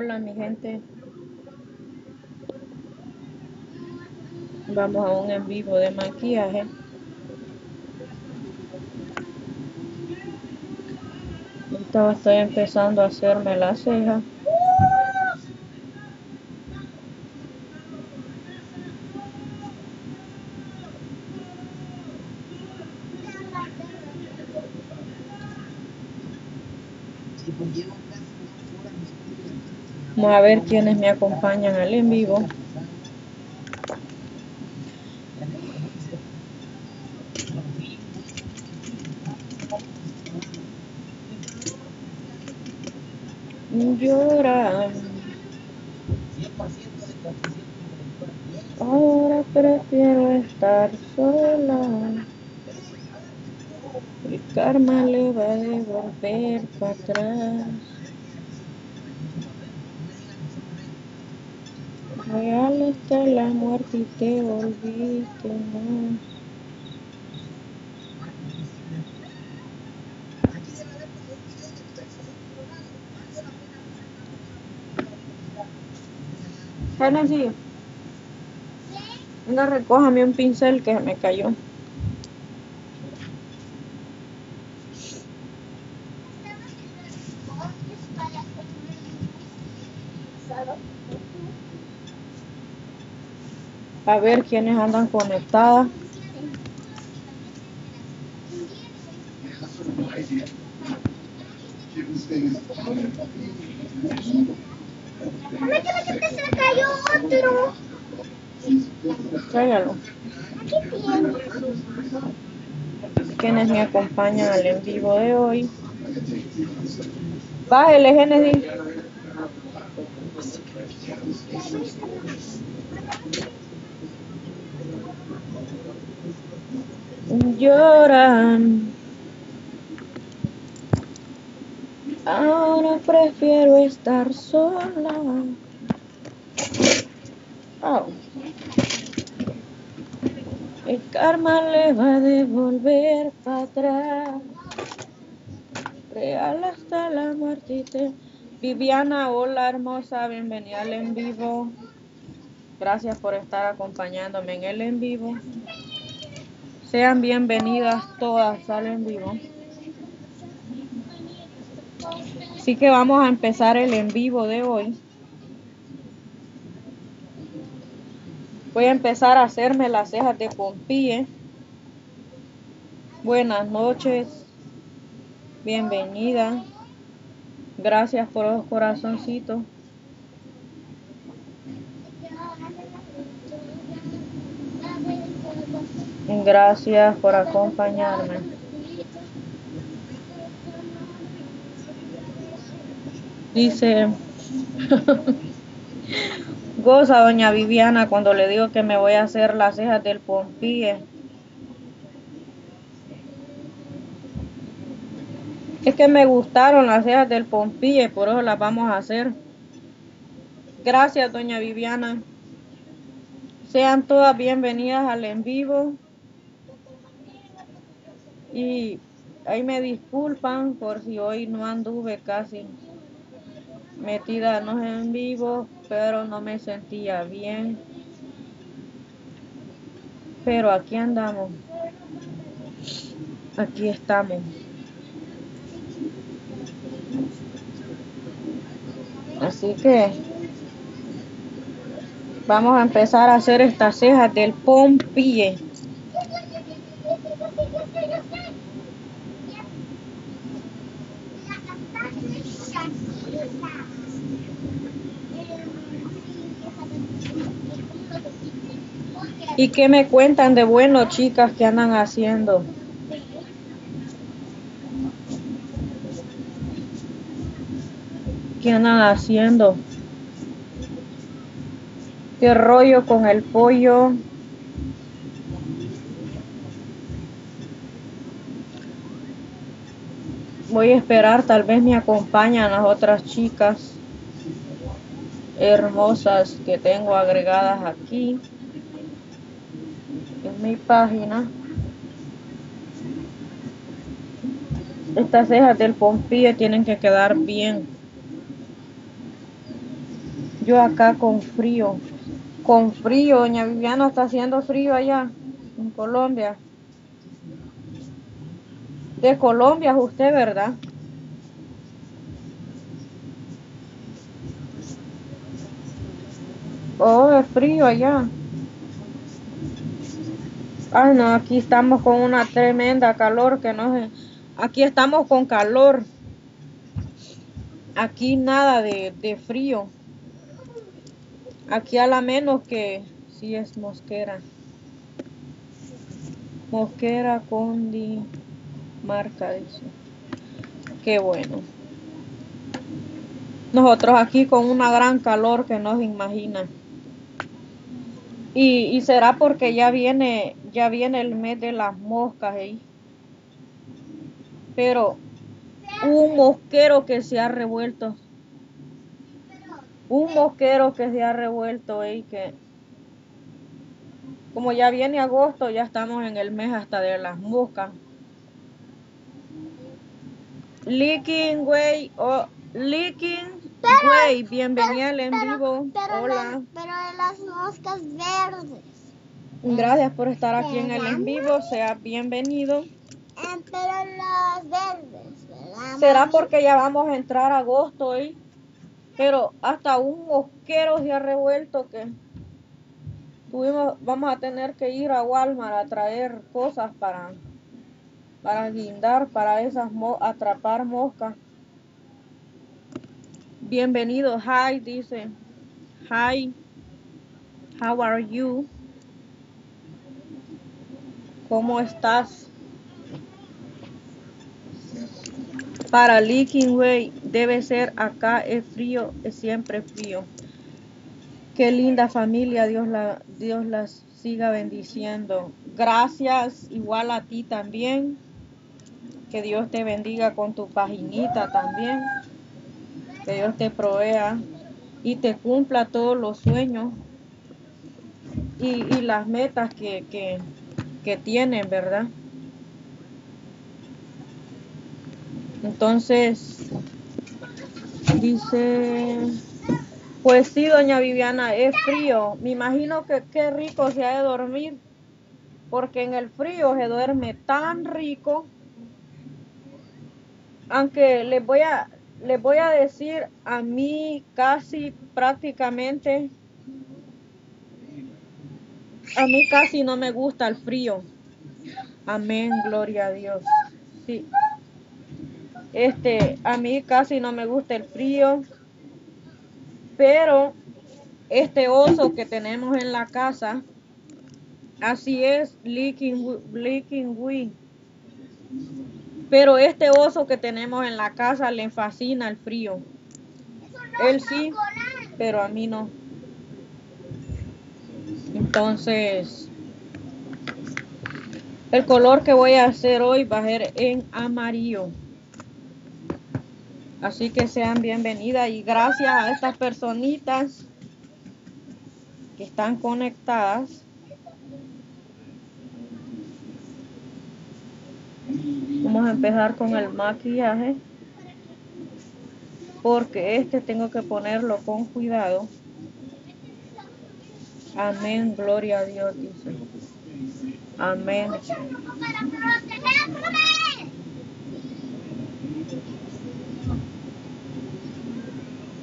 Hola mi gente. Vamos a un en vivo de maquillaje. Ahorita estoy empezando a hacerme la ceja. Vamos a ver quiénes me acompañan al en vivo. Llora. Ahora prefiero estar sola. El karma le va a devolver para atrás. Real está la muerte y te volviste más. Genesis, venga, recójame un pincel que me cayó. A ver quiénes andan conectadas. Mamá, que se le cayó otro. Tráigalo. ¿Qué tiene? Quienes me acompañan al en vivo de hoy. Bájele, Genesis. Lloran. Ahora prefiero estar sola. Oh. El karma le va a devolver para atrás. Real hasta la muerte. Viviana, hola hermosa, bienvenida al en vivo. Gracias por estar acompañándome en el en vivo. Sean bienvenidas todas al en vivo. Así que vamos a empezar el en vivo de hoy. Voy a empezar a hacerme las cejas de Pompille. Buenas noches. Bienvenida. Gracias por los corazoncitos. Gracias por acompañarme. Dice, goza doña Viviana cuando le digo que me voy a hacer las cejas del Pompille. Es que me gustaron las cejas del Pompille, por eso las vamos a hacer. Gracias, doña Viviana. Sean todas bienvenidas al en vivo. Y ahí me disculpan por si hoy no anduve casi metida no en vivo, pero no me sentía bien. Pero aquí andamos. Aquí estamos. Así que vamos a empezar a hacer estas cejas del pompille. ¿Y qué me cuentan de bueno, chicas, que andan haciendo? ¿Qué andan haciendo? ¿Qué rollo con el pollo? Voy a esperar, tal vez me acompañan las otras chicas hermosas que tengo agregadas aquí en mi página. Estas cejas del pompillo tienen que quedar bien. Yo acá con frío. Con frío, doña Viviana, está haciendo frío allá en Colombia. De Colombia usted, ¿verdad? Oh, es frío allá. Ay, no, aquí estamos con una tremenda calor que no sé. Aquí estamos con calor. Aquí nada de, de frío. Aquí a la menos que sí es mosquera. Mosquera Condi marca dice. Qué bueno. Nosotros aquí con una gran calor que no se imagina. Y, y será porque ya viene, ya viene el mes de las moscas ahí. Pero un mosquero que se ha revuelto. Un mosquero que se ha revuelto ahí que como ya viene agosto, ya estamos en el mes hasta de las moscas. Leaking Way o Leaking Way, bienvenida al en pero- vivo. Pero, Hola. pero de las moscas verdes. Gracias por estar aquí en el en vivo, sea bienvenido. Eh, pero las verdes, ¿verdad? Será porque ya vamos a entrar a agosto hoy, pero hasta un mosquero se ha revuelto que tuvimos, vamos a tener que ir a Walmart a traer cosas para, para guindar, para esas mo- atrapar moscas. Bienvenido, hi, dice. Hi, how are you? ¿Cómo estás? Para Leaking Way debe ser acá es frío, es siempre frío. Qué linda familia, Dios la Dios las siga bendiciendo. Gracias igual a ti también. Que Dios te bendiga con tu paginita también. Que Dios te provea y te cumpla todos los sueños y, las metas que, que, que tienen, ¿verdad? Entonces, dice, pues sí, doña Viviana, es frío. Me imagino que qué rico se ha de dormir, porque en el frío se duerme tan rico. Aunque les voy a, les voy a decir, a mí casi prácticamente, a mí casi no me gusta el frío. Amén, gloria a Dios. Sí. Este, a mí casi no me gusta el frío, pero este oso que tenemos en la casa, así es, Leaking, Leaking. Pero este oso que tenemos en la casa le fascina el frío. Él sí, pero a mí no. Entonces, el color que voy a hacer hoy va a ser en amarillo. Así que sean bienvenidas y gracias a estas personitas que están conectadas. Vamos a empezar con el maquillaje. Porque este tengo que ponerlo con cuidado. Amén, gloria a Dios. Amén.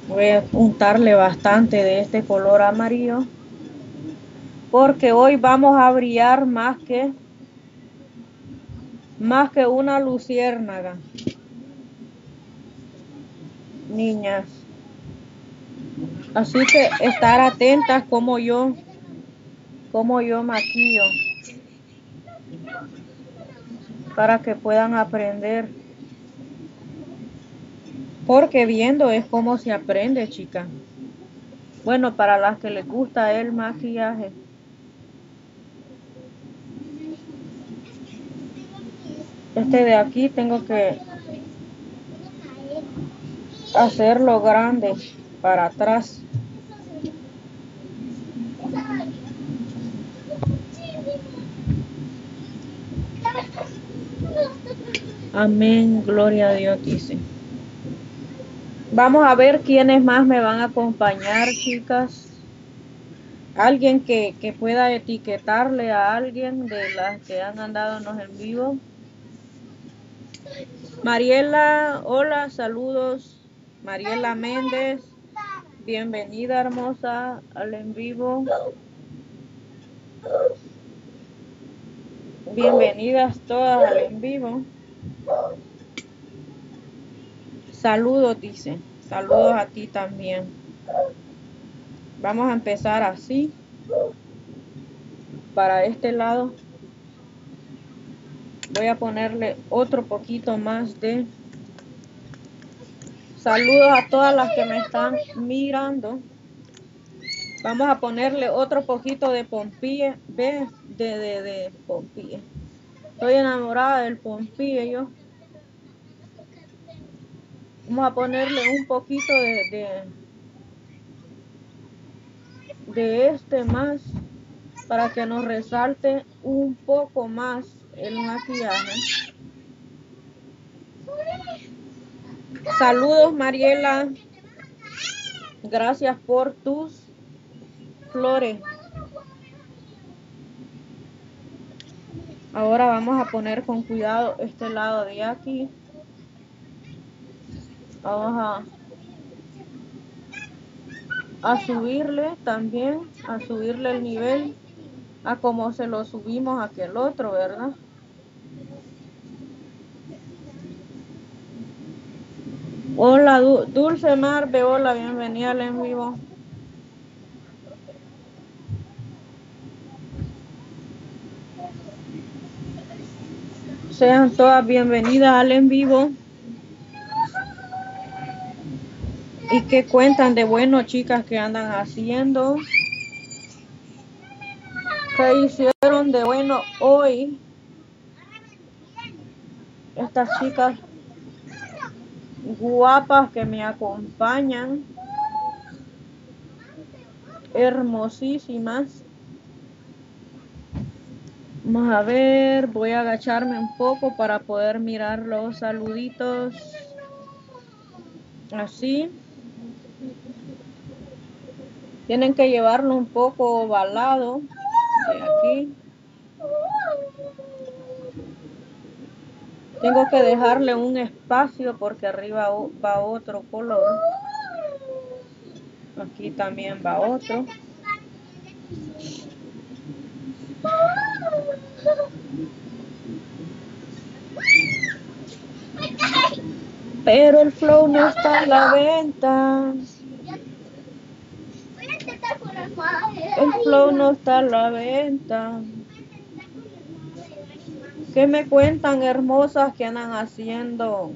Voy a untarle bastante de este color amarillo. Porque hoy vamos a brillar más que más que una luciérnaga. Niñas. Así que estar atentas como yo como yo maquillo para que puedan aprender. Porque viendo es como se aprende, chica. Bueno, para las que les gusta el maquillaje. Este de aquí tengo que hacerlo grande para atrás. Amén, gloria a Dios, dice. Vamos a ver quiénes más me van a acompañar, chicas. Alguien que, que pueda etiquetarle a alguien de las que han andado en en vivo. Mariela, hola, saludos. Mariela Méndez, bienvenida hermosa al en vivo. Bienvenidas todas al en vivo. Saludos, dice. Saludos a ti también. Vamos a empezar así. Para este lado voy a ponerle otro poquito más de saludos a todas las que me están mirando. Vamos a ponerle otro poquito de pompille, de, de, de pompille. Estoy enamorada del pompille yo. Vamos a ponerle un poquito de, de, de este más para que nos resalte un poco más el maquillaje. Saludos Mariela. Gracias por tus flores. Ahora vamos a poner con cuidado este lado de aquí. Vamos a, subirle también, a subirle el nivel a como se lo subimos aquel otro, ¿verdad? Hola, Dulce Marve, hola, bienvenida al en vivo. Sean todas bienvenidas al en vivo. ¿Y qué cuentan de bueno, chicas, que andan haciendo? ¿Qué hicieron de bueno hoy? Estas chicas guapas que me acompañan, hermosísimas. Vamos a ver, voy a agacharme un poco para poder mirar los saluditos. Así. Tienen que llevarlo un poco ovalado de aquí. Tengo que dejarle un espacio porque arriba va otro color. Aquí también va otro. Pero el flow no está a la venta. El flow no está a la venta. ¿Qué me cuentan hermosas que andan haciendo?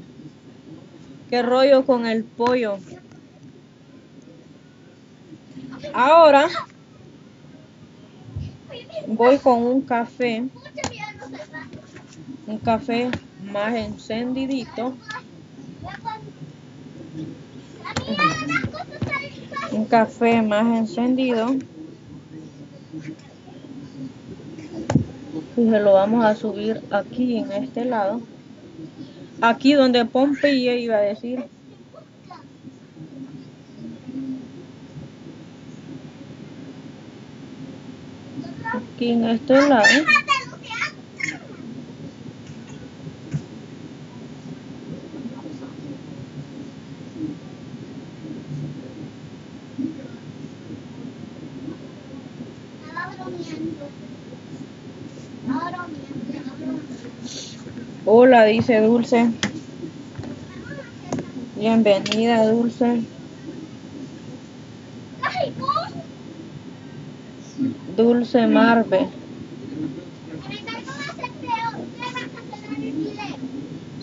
¿Qué rollo con el pollo? Ahora voy con un café. Un café más encendidito. Un café más encendido. Se lo vamos a subir aquí en este lado. Aquí donde Pompeya iba a decir. Aquí en este lado Hola, dice Dulce. Bienvenida, Dulce. Dulce Marve.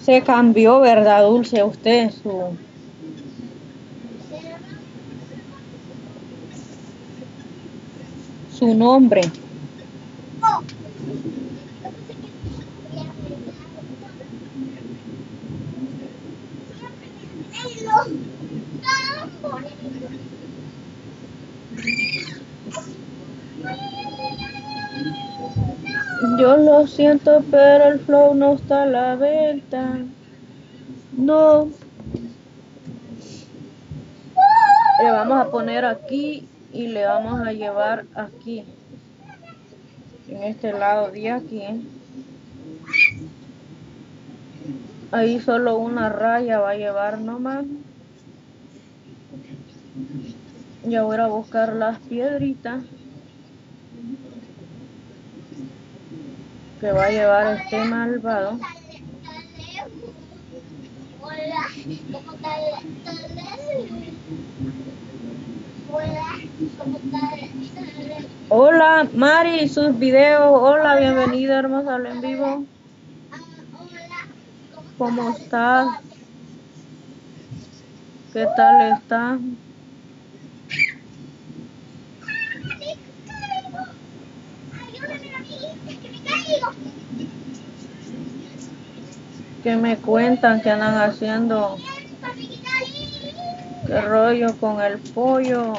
Se cambió, ¿verdad, Dulce? Usted su... Su nombre. Siento, pero el flow no está a la venta. No. le vamos a poner aquí y le vamos a llevar aquí en este lado de aquí ahí solo una raya va a llevar nomás ya voy a buscar las piedritas que va a llevar este malvado Hola, Mari, sus videos. Hola, bienvenida, hermosa, en vivo. ¿Cómo estás? ¿Qué tal está? ¿Qué me cuentan que andan haciendo? ¿Qué rollo con el pollo?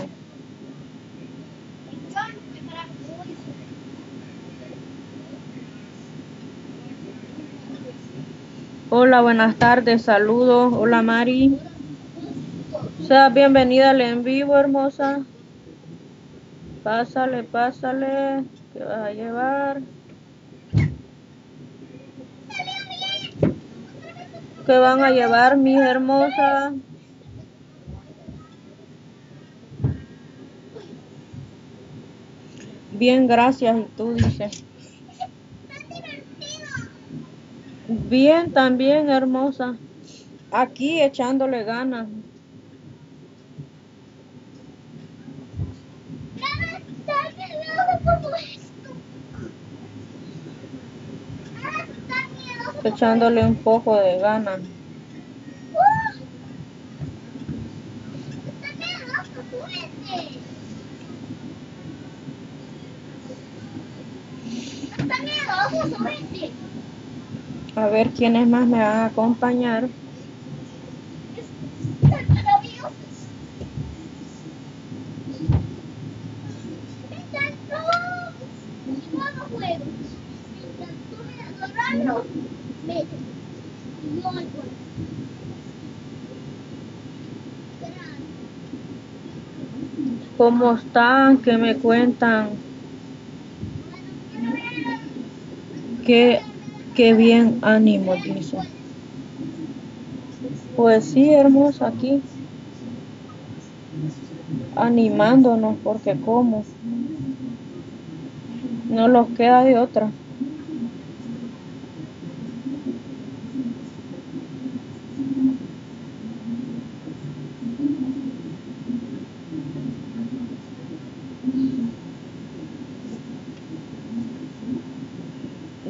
Hola, buenas tardes, saludos. Hola, Mari. Sea bienvenida al en vivo, hermosa. Pásale, pásale. ¿Qué vas a llevar? ¿Qué van a llevar, mis hermosas? Bien, gracias. ¿Y tú dices? Bien, también, hermosa. Aquí echándole ganas. Echándole un poco de ganas. A ver quiénes más me van a acompañar. ¿Cómo están? ¿Qué me cuentan? ¿Qué Qué bien ánimo, dice. Pues sí, hermosa, aquí. Animándonos, porque como. No los queda de otra.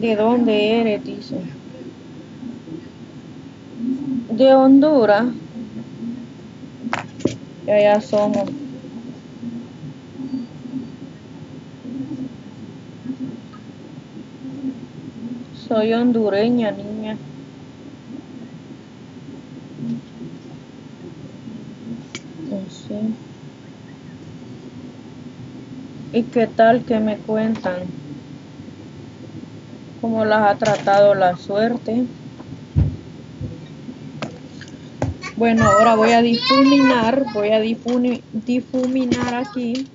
¿De dónde eres? Dice. De Honduras. Y allá somos. Soy hondureña, niña. Sí. ¿Y qué tal que me cuentan? Cómo las ha tratado la suerte. Bueno, ahora voy a difuminar, voy a difuminar aquí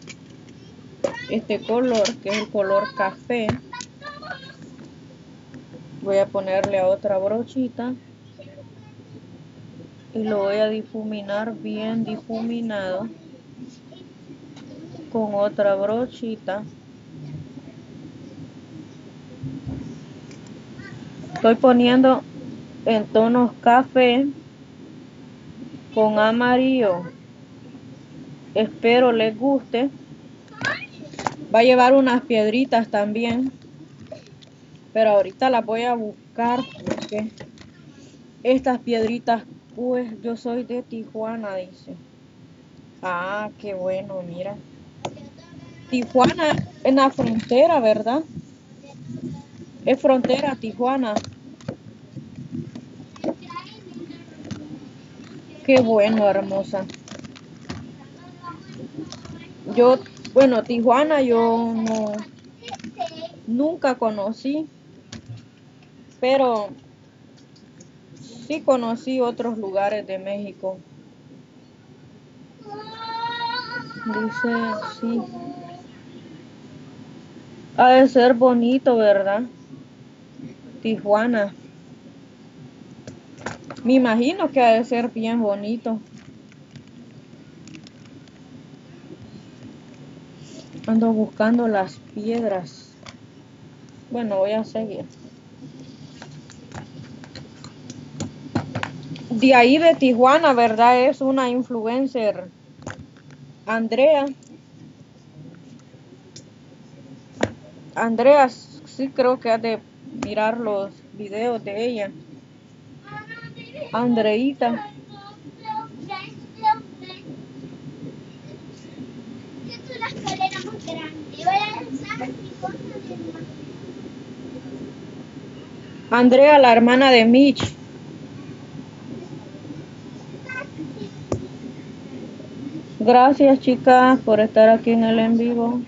este color, que es el color café. Voy a ponerle a otra brochita y lo voy a difuminar bien difuminado con otra brochita. Estoy poniendo en tonos café con amarillo. Espero les guste. Va a llevar unas piedritas también pero ahorita las voy a buscar porque estas piedritas pues yo soy de Tijuana dice. Ah qué bueno mira. Tijuana en la frontera verdad es frontera Tijuana Qué bueno, hermosa. Yo, bueno, Tijuana yo no, nunca conocí, pero sí conocí otros lugares de México. Dice, sí. Ha de ser bonito, ¿verdad? Tijuana. Me imagino que ha de ser bien bonito. Ando buscando las piedras. Bueno, voy a seguir. De ahí de Tijuana, ¿verdad? Es una influencer. Andrea. Andrea, sí creo que ha de mirar los videos de ella. Andreita. Andrea, la hermana de Mitch. Gracias chicas por estar aquí en el en vivo.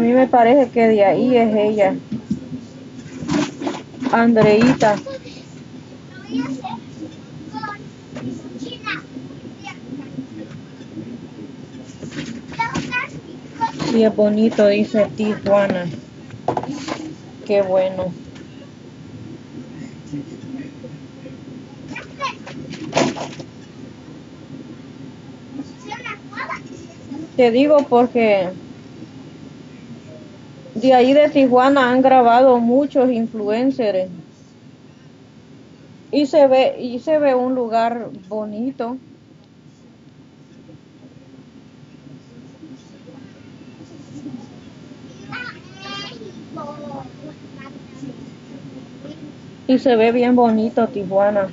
Mí me parece que de ahí es ella. Andreita. A a. Sí, es bonito, dice Tijuana. Qué bueno. Te digo porque de ahí de Tijuana han grabado muchos influencers. Y se ve, y se ve un lugar bonito. Y se ve bien bonito Tijuana.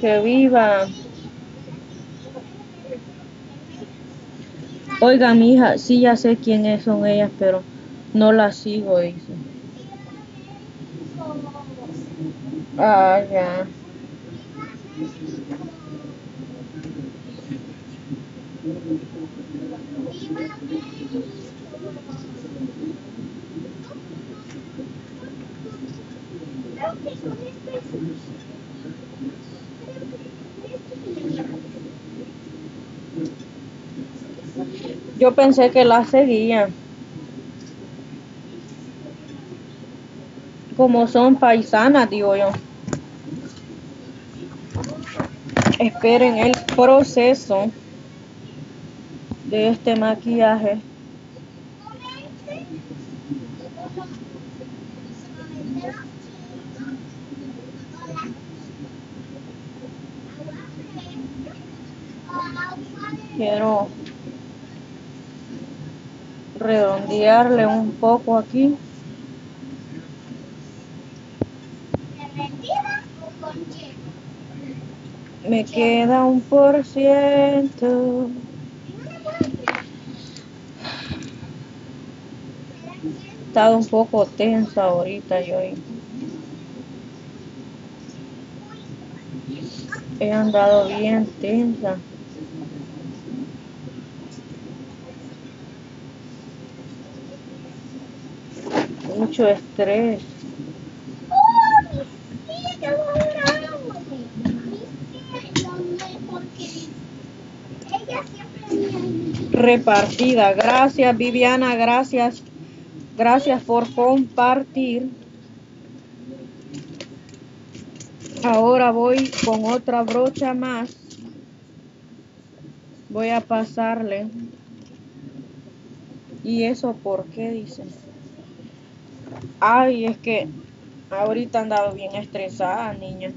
Que viva. Oiga, mi hija, sí ya sé quiénes son ellas, pero no las sigo, dice. Ah, ya. Yo pensé que las seguían. Como son paisanas, digo yo. Esperen el proceso de este maquillaje. Quiero redondearle un poco aquí. Me queda un por ciento. He estado un poco tensa ahorita yo. He andado bien tensa. Mucho estrés. Repartida. Gracias Viviana, gracias. Gracias por compartir. Ahora voy con otra brocha más. Voy a pasarle. ¿Y eso por qué dicen? Ay, es que ahorita he andado bien estresada, niña.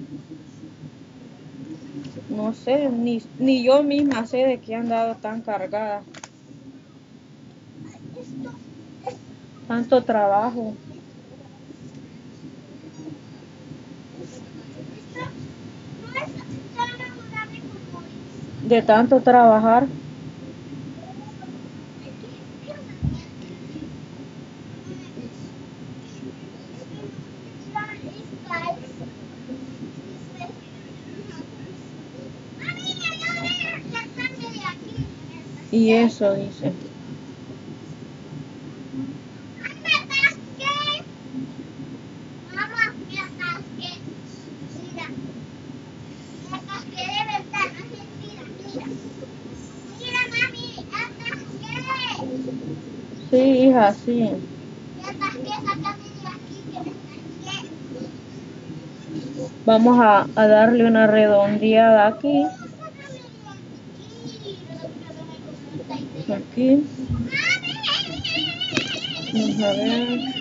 No sé, ni, ni yo misma sé de qué he andado tan cargada. Tanto trabajo. De tanto trabajar. Y eso dice. ¡Ay, me atasqué! Mamá, me atasqué. Mira. Me atasqué de verdad. No es mentira, mira. Mira, mami, atasqué. Sí, hija, sí. Me atasqué, sácame de aquí que me atasqué. Vamos a, a darle una redondeada aquí. A.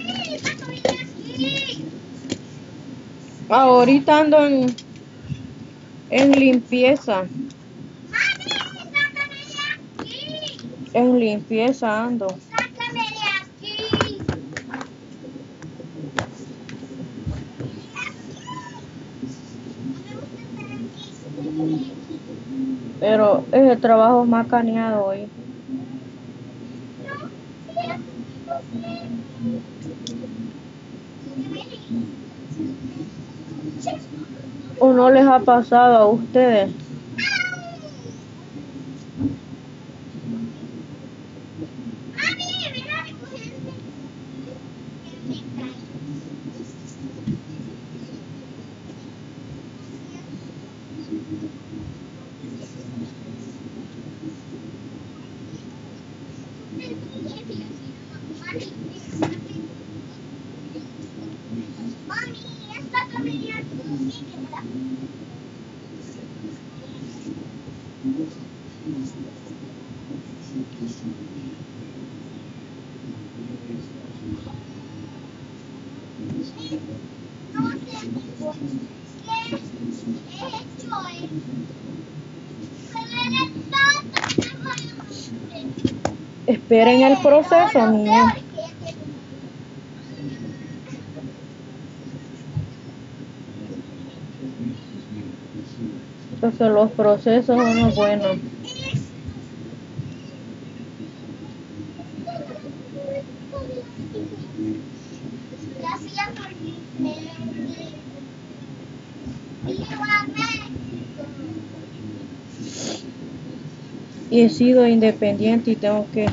Ahorita ando en, en limpieza. En limpieza ando. Pero ese trabajo es más caneado hoy. ¿O no les ha pasado a ustedes? ¡Mami, ven a recogerme! Me caí. Mami, esta camioneta sí que me la no sé qué he hecho es poner el tato Esperen el proceso, niña. Entonces los procesos son los buenos. Gracias por mi He sido independiente y tengo que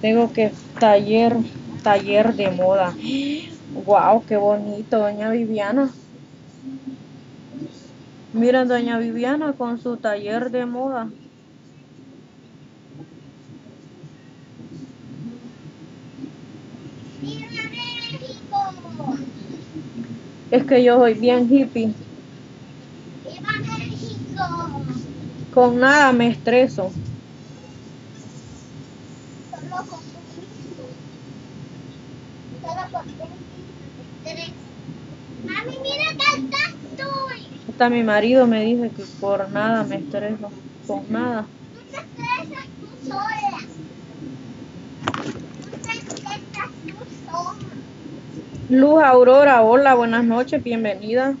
tengo que taller taller de moda. Wow, qué bonito, doña Viviana. Miren, doña Viviana con su taller de moda. Es que yo soy bien hippie. ¡Viva México! Con nada me estreso. Solo con Solo con. Mami, mira alta estoy. Hasta mi marido me dice que por nada me estreso. Con nada. Tú te estresas tú sola. Tú te estresas tú sola. Luz Aurora, hola, buenas noches, bienvenida.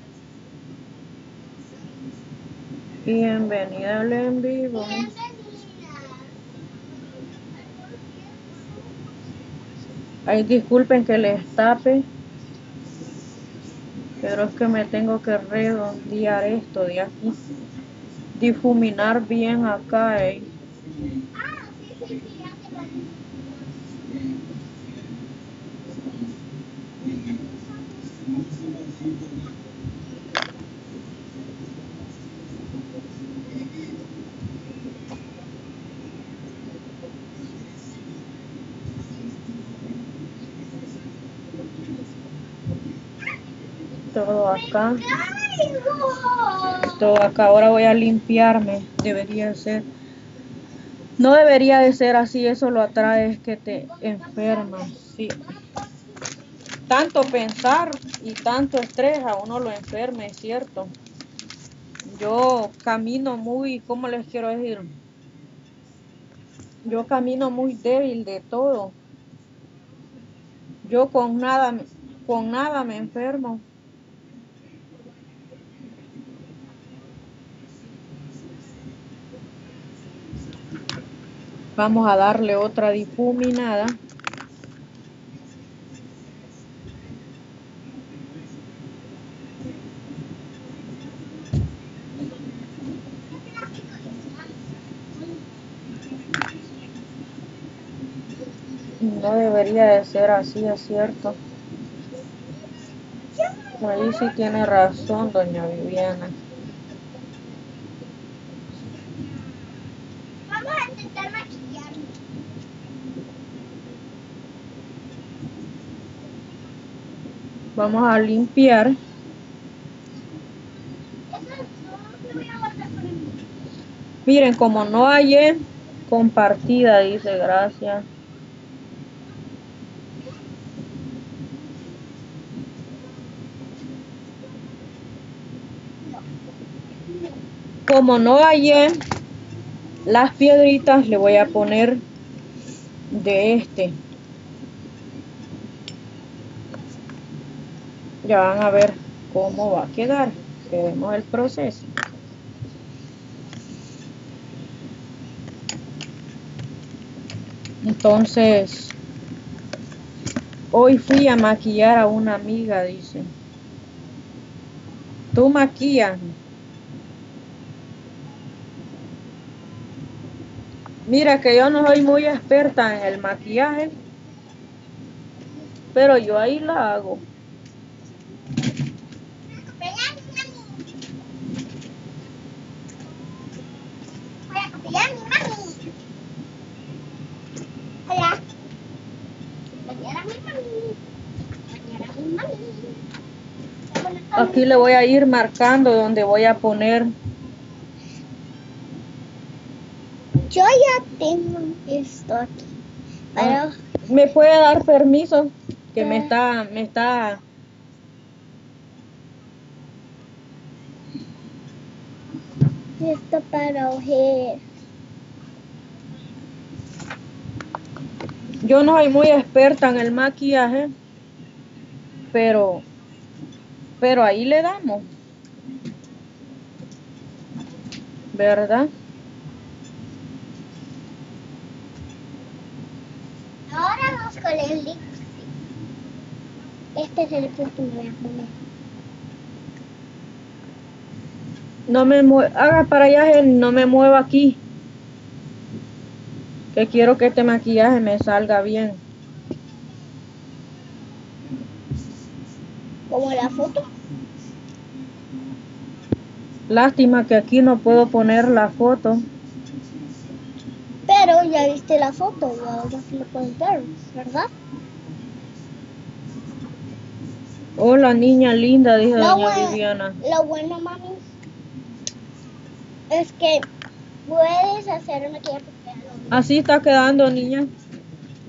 Bienvenida al en vivo. Ay, disculpen que les tape, pero es que me tengo que redondear esto de aquí. Difuminar bien acá, eh. Ah, sí, sí, sí, ya te lo Todo acá. Todo acá. Ahora voy a limpiarme. Debería ser. No debería de ser así. Eso lo atrae es que te enfermas. Sí. Tanto pensar y tanto estrés a uno lo enferma, es cierto. Yo camino muy, ¿cómo les quiero decir? Yo camino muy débil de todo. Yo con nada, con nada me enfermo. Vamos a darle otra difuminada. No debería de ser así, es cierto. Ahí sí tiene razón, doña Viviana. Vamos a intentar maquillarnos. Vamos a limpiar. Miren, como no hallé compartida, dice gracias. Como no hallé las piedritas, le voy a poner de este. Ya van a ver cómo va a quedar. Que vemos el proceso. Entonces, hoy fui a maquillar a una amiga, dice. ¿Tú maquillas? Mira que yo no soy muy experta en el maquillaje, pero yo ahí la hago. Voy a copiar a mi mami. Hola. Copiar a mi mami. Copiar a mi mami. Aquí le voy a ir marcando donde voy a poner. Yo ya tengo esto aquí. Pero ¿Me puede dar permiso? Que me Ah. está, me está. esto para ojer. Yo no soy muy experta en el maquillaje, pero, pero ahí le damos. ¿Verdad? Ahora vamos con el lipstick. Este es el a poner. No me mue- haga para allá, no me mueva aquí. Que quiero que este maquillaje me salga bien. Como la foto. Lástima que aquí no puedo poner la foto. Pero ya viste la foto, y ahora sí lo puedes ver, ¿verdad? Hola niña linda, dice Lo, doña Viviana. lo bueno, mami, es que puedes hacer maquillaje Así está quedando niña.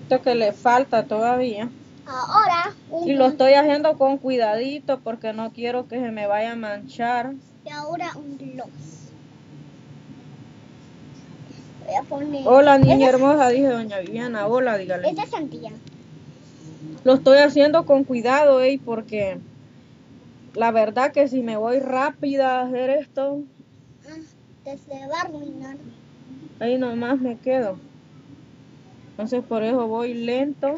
Esto que le falta todavía. Ahora, un Y lo estoy haciendo con cuidadito porque no quiero que se me vaya a manchar. Y ahora un gloss. Voy a poner. Hola niña hermosa, dice doña Viviana. Hola, dígale. Esta es Santiago. Lo estoy haciendo con cuidado, ey, porque la verdad que si me voy rápida a hacer esto, Ah, te se va a arruinar. ahí nomás me quedo. Entonces por eso voy lento.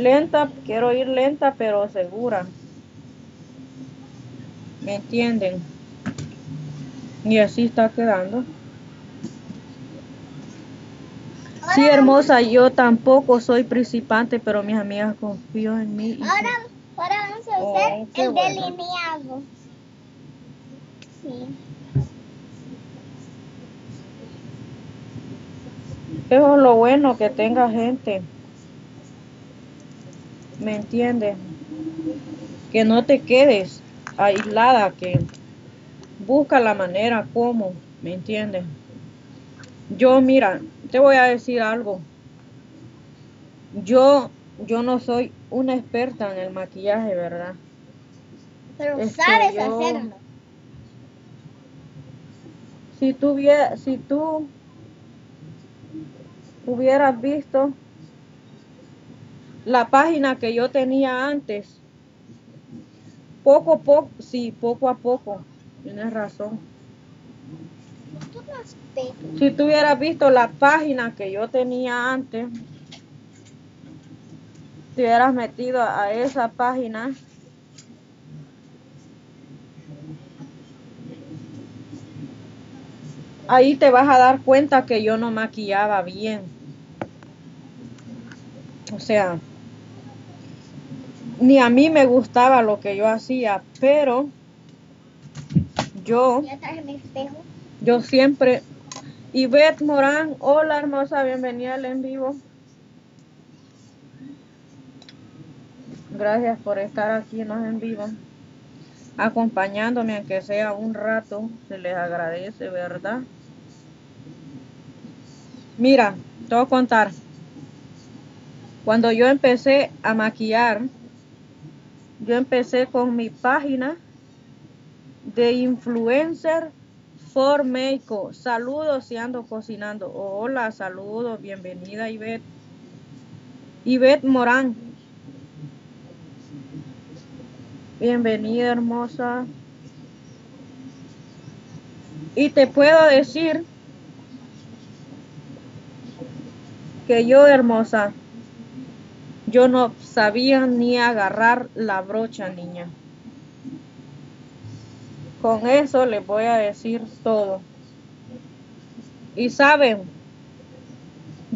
Lenta, quiero ir lenta pero segura. ¿Me entienden? Y así está quedando. Sí, hermosa, yo tampoco soy principante, pero mis amigas confían en mí. y- Ahora, ahora vamos a Oh, hacer qué el bueno. delineado. Sí. Eso es lo bueno que tenga gente. ¿Me entiendes? Que no te quedes aislada, que busca la manera como, ¿me entiendes? Yo, mira, te voy a decir algo. Yo, yo no soy una experta en el maquillaje, ¿verdad? Pero Es sabes yo- hacerlo. Si tú, si tú hubieras visto la página que yo tenía antes, poco a poco, sí, poco a poco, tienes razón. Si tú hubieras visto la página que yo tenía antes, te hubieras metido a esa página. ahí te vas a dar cuenta que yo no maquillaba bien. O sea, ni a mí me gustaba lo que yo hacía, pero yo, yo siempre... Ivette Morán, hola hermosa, bienvenida al en vivo. Gracias por estar aquí en los en vivo, acompañándome, aunque sea un rato, se les agradece, ¿verdad? Mira, te voy a contar. Cuando yo empecé a maquillar, yo empecé con mi página de influencer for Mexico. Saludos si ando cocinando. Hola, saludos, bienvenida Ivette. Ivette Morán. Bienvenida hermosa. Y te puedo decir que yo hermosa, yo no sabía ni agarrar la brocha, niña. Con eso les voy a decir todo. Y saben,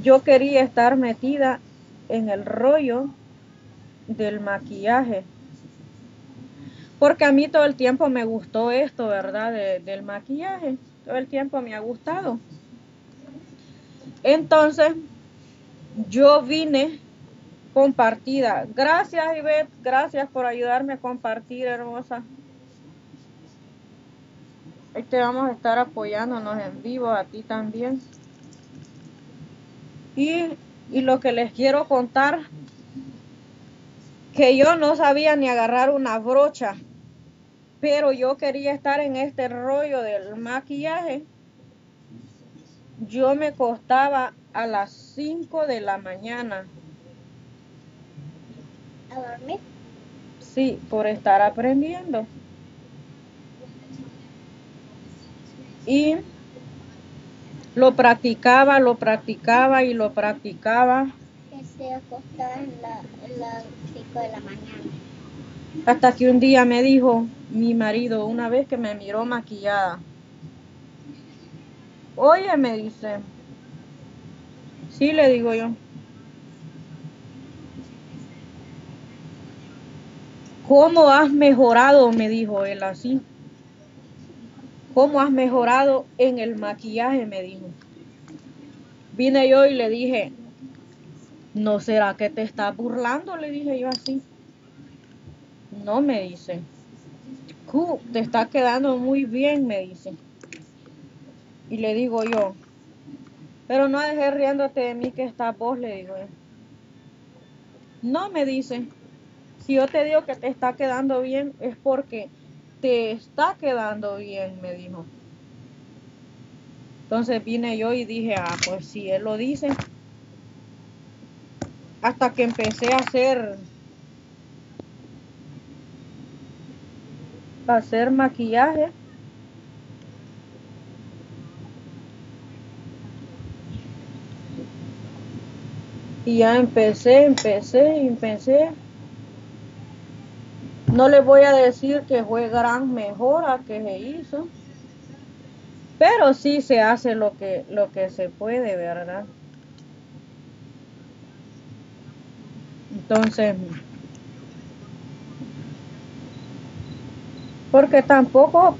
yo quería estar metida en el rollo del maquillaje. Porque a mí todo el tiempo me gustó esto, ¿verdad? De- del maquillaje. Todo el tiempo me ha gustado. Entonces, yo vine compartida. Gracias, Ivette. Gracias por ayudarme a compartir, hermosa. Ahí te vamos a estar apoyándonos en vivo, a ti también. Y, y lo que les quiero contar, que yo no sabía ni agarrar una brocha, pero yo quería estar en este rollo del maquillaje. Yo me costaba a las 5 de la mañana, A dormir. sí, por estar aprendiendo. Y lo practicaba, lo practicaba y lo practicaba Que se acostaba en las 5 de la mañana. hasta que un día me dijo mi marido, una vez que me miró maquillada, oye, me dice, sí, le digo yo, ¿cómo has mejorado? Me dijo él así. ¿Cómo has mejorado en el maquillaje? Me dijo. Vine yo y le dije, ¿no será que te estás burlando? Le dije yo así. No, me dice. "Cu, te está quedando muy bien, me dice. Y le digo yo, pero no dejes riéndote de mí que estás vos, le digo yo. No, me dice, si yo te digo que te está quedando bien es porque te está quedando bien, me dijo. Entonces vine yo y dije, ah, pues si él lo dice. Hasta que empecé a hacer a hacer maquillaje. Y ya empecé, empecé, empecé. No le voy a decir que fue gran mejora que se hizo, pero sí se hace lo que, lo que se puede, ¿verdad? Entonces, porque tampoco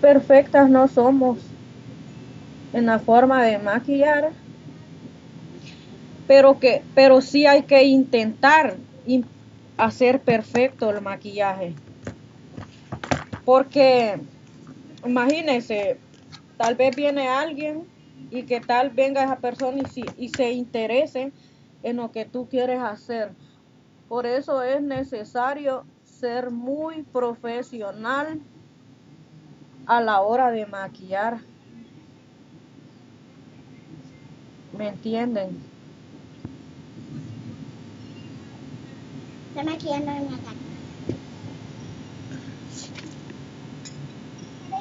perfectas no somos en la forma de maquillar, pero que, pero sí hay que intentar in- hacer perfecto el maquillaje, porque imagínense, tal vez viene alguien y que tal venga esa persona y, si- y se interese en lo que tú quieres hacer. Por eso es necesario ser muy profesional a la hora de maquillar. ¿Me entienden? Estoy maquillando en la cara.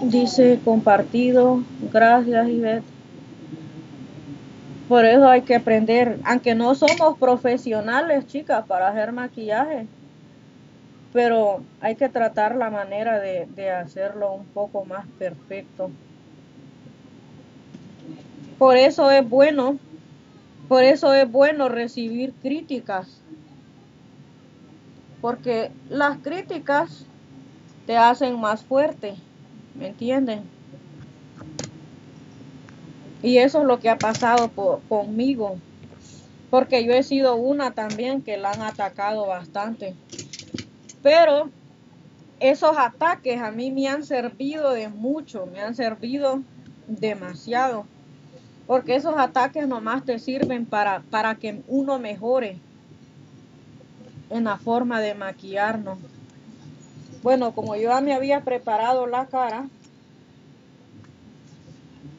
Dice compartido. Gracias, Ivette. Por eso hay que aprender, aunque no somos profesionales, chicas, para hacer maquillaje, pero hay que tratar la manera de, de hacerlo un poco más perfecto. Por eso es bueno, por eso es bueno recibir críticas. Porque las críticas te hacen más fuerte, ¿me entienden? Y eso es lo que ha pasado conmigo. Porque yo he sido una también que la han atacado bastante. Pero esos ataques a mí me han servido de mucho, me han servido demasiado. Porque esos ataques nomás te sirven para, para que uno mejore en la forma de maquillarnos. Bueno, como yo ya me había preparado la cara,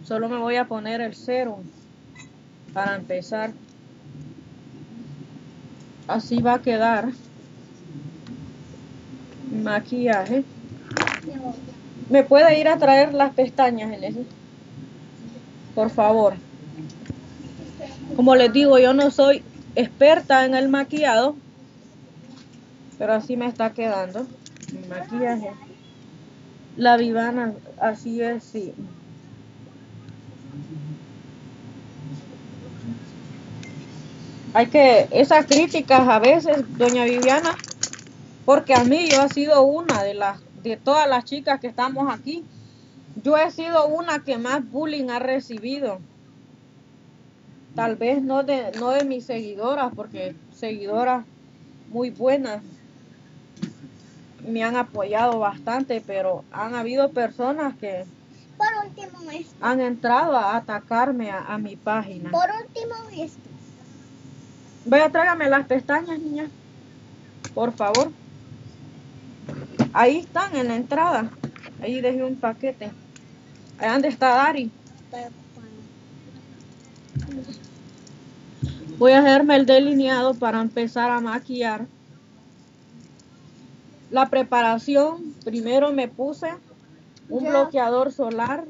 solo me voy a poner el cero para empezar. Así va a quedar maquillaje. ¿Me puede ir a traer las pestañas? Por favor. Como les digo, yo no soy experta en el maquillado, pero así me está quedando mi maquillaje. La vivana, así es, sí. Hay que, esas críticas a veces, doña Viviana, porque a mí yo he sido una de las de todas las chicas que estamos aquí. Yo he sido una que más bullying ha recibido. Tal vez no de no de mis seguidoras, porque seguidoras muy buenas me han apoyado bastante, pero han habido personas que por último han entrado a atacarme a, mi página. Por último esto. Vaya, tráigame las pestañas, niña. Por favor. Ahí están en la entrada. Ahí dejé un paquete. Ahí donde está Dari. Voy a hacerme el delineado para empezar a maquillar. La preparación, primero me puse un bloqueador solar.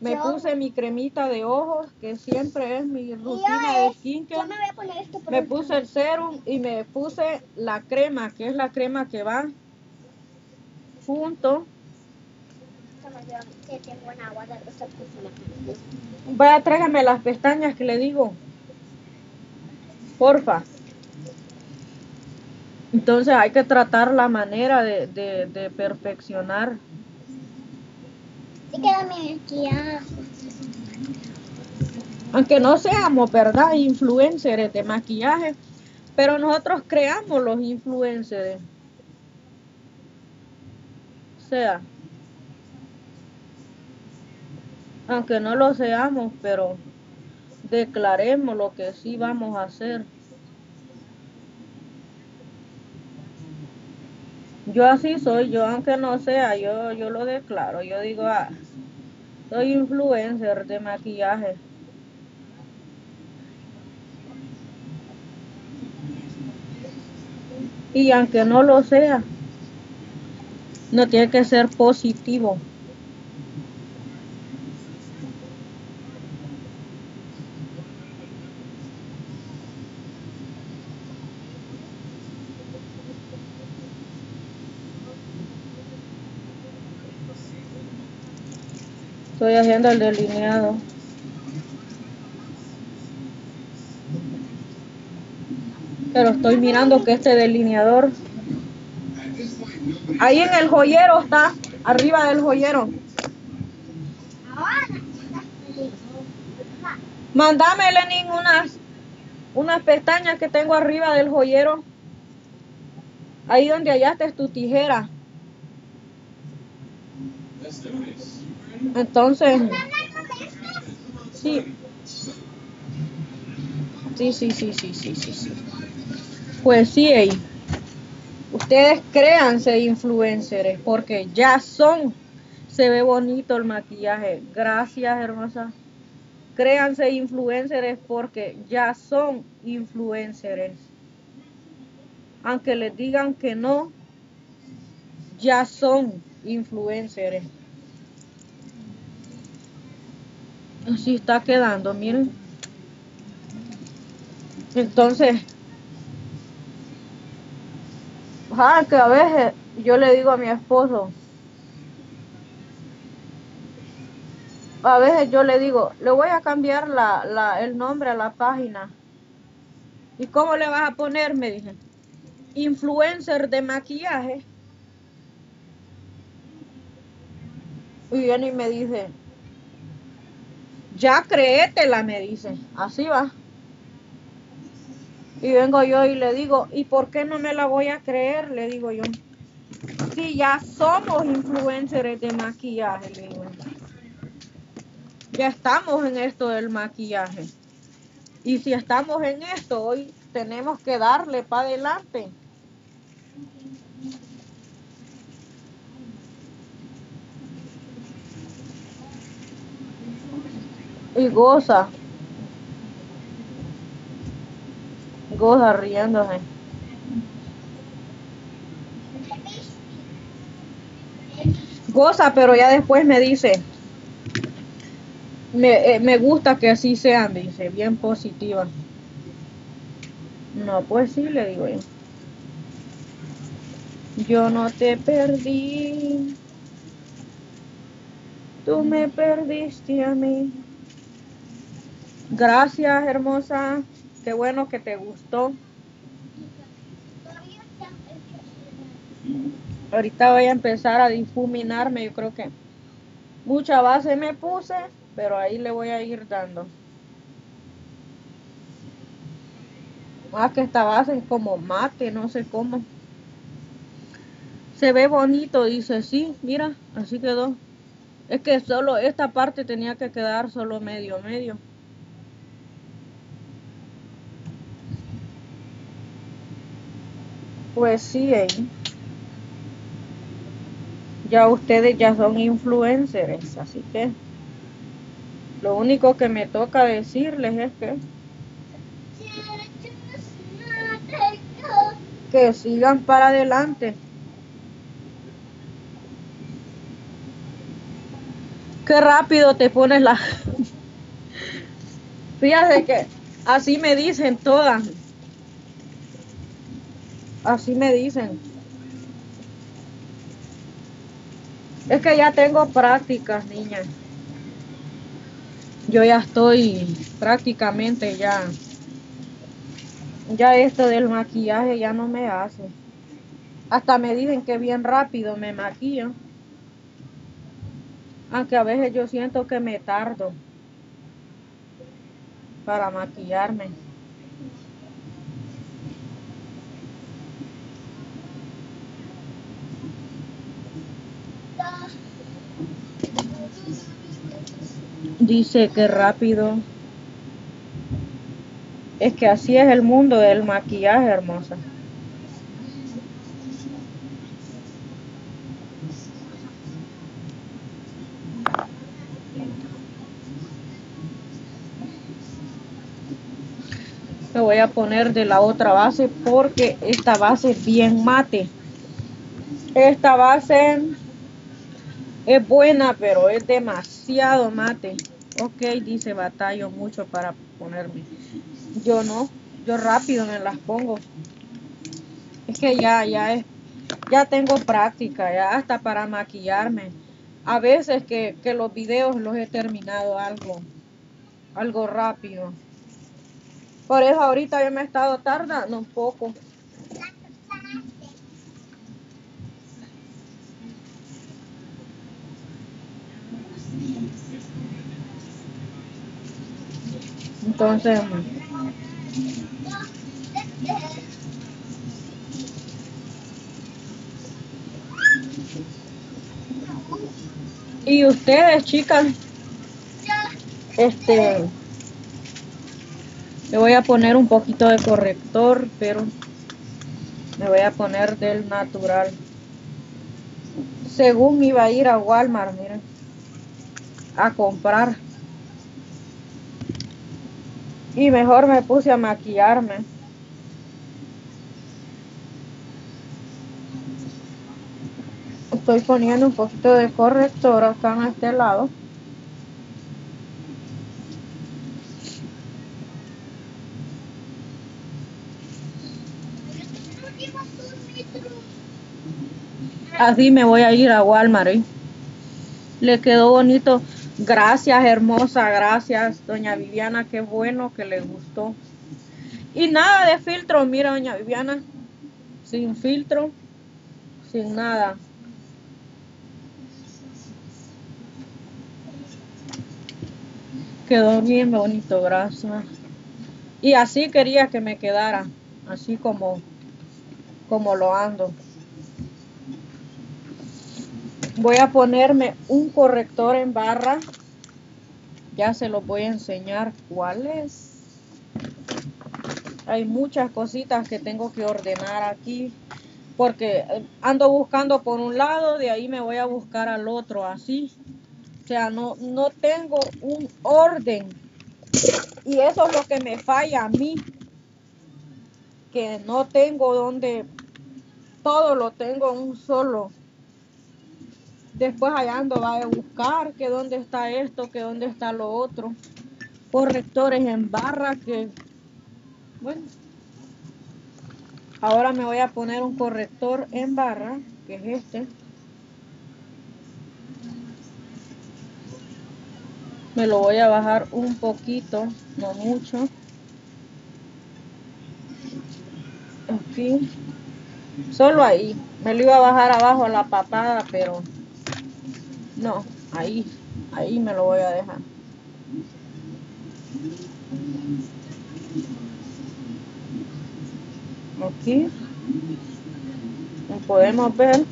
Me puse mi cremita de ojos, que siempre es mi rutina de skincare. Me, me puse el serum y me puse la crema, que es la crema que va junto. Vaya, tráigame las pestañas que le digo. Porfa. Entonces hay que tratar la manera de, de, perfeccionar. Aunque no seamos, ¿verdad? Influencers de maquillaje, pero nosotros creamos los influencers sea. Aunque no lo seamos, pero declaremos lo que sí vamos a hacer. Yo así soy, yo aunque no sea, yo, yo lo declaro. Yo digo, ah, soy influencer de maquillaje. Y aunque no lo sea, no tiene que ser positivo. Estoy haciendo el delineado. Pero estoy mirando que este delineador Ahí en el joyero está, arriba del joyero. Mandame, Lenin, unas, unas pestañas que tengo arriba del joyero. Ahí donde hallaste tu tijera. Entonces, sí. Sí, sí, sí, sí, sí, sí, sí. Pues sí. Ustedes créanse influencers porque ya son. Se ve bonito el maquillaje. Gracias, hermosa. Créanse influencers porque ya son influencers. Aunque les digan que no, ya son influencers. Así está quedando, miren. Entonces, Ah, que a veces yo le digo a mi esposo, A veces yo le digo, le voy a cambiar la, la, el nombre a la página. ¿Y cómo le vas a poner? Me dije. Influencer de maquillaje. Y viene y me dice, ya créetela, me dice. Así va. Y vengo yo y le digo, ¿y por qué no me la voy a creer? Le digo yo. Si ya somos influencers de maquillaje, le digo. Ya estamos en esto del maquillaje. Y si estamos en esto, hoy tenemos que darle para adelante. Y goza. Goza riéndose. Goza, pero ya después me dice, me, eh, me gusta que así sean, dice, bien positiva. No, pues sí, le digo yo. Yo no te perdí. Tú me perdiste a mí. Gracias, hermosa. Qué bueno que te gustó. Ahorita voy a empezar a difuminarme. Yo creo que mucha base me puse, pero ahí le voy a ir dando. Más que esta base es como mate, no sé cómo. Se ve bonito, dice, sí, mira, así quedó. Es que solo esta parte tenía que quedar solo medio, medio. Pues sí, eh. ya ustedes ya son influencers, así que lo único que me toca decirles es que que sigan para adelante. Qué rápido te pones la... Fíjate que así me dicen todas. Así me dicen. Es que ya tengo prácticas, niña. Yo ya estoy prácticamente ya. Ya esto del maquillaje ya no me hace. Hasta me dicen que bien rápido me maquillo. Aunque a veces yo siento que me tardo para maquillarme. Dice que rápido. Es que así es el mundo del maquillaje, hermosa. Me voy a poner de la otra base porque esta base es bien mate. Esta base es buena, pero es demasiado mate. Ok, dice batallo mucho para ponerme. Yo no, yo rápido me las pongo. Es que ya, ya es, ya tengo práctica, ya hasta para maquillarme. A veces que, que los videos los he terminado algo, algo rápido. Por eso ahorita yo me he estado tardando un poco. Entonces, y ustedes, chicas, este, le voy a poner un poquito de corrector, pero me voy a poner del natural. Según iba a ir a Walmart, miren, a comprar. Y mejor me puse a maquillarme. Estoy poniendo un poquito de corrector acá en este lado. Así me voy a ir a Walmart. ¿eh? Le quedó bonito. Gracias, hermosa, gracias, doña Viviana, qué bueno que le gustó. Y nada de filtro, mira, doña Viviana, sin filtro, sin nada. Quedó bien bonito, gracias. Y así quería que me quedara, así como, como lo ando. Voy a ponerme un corrector en barra. Ya se los voy a enseñar cuál es. Hay muchas cositas que tengo que ordenar aquí. Porque eh, ando buscando por un lado, de ahí me voy a buscar al otro, así. O sea, no, no tengo un orden y eso es lo que me falla a mí, que no tengo donde todo lo tengo en un solo. Después allá ando va a buscar que dónde está esto, que dónde está lo otro. Correctores en barra que, bueno, ahora me voy a poner un corrector en barra, que es este. me lo voy a bajar un poquito no mucho aquí solo ahí me lo iba a bajar abajo a la papada pero no ahí ahí me lo voy a dejar aquí podemos ver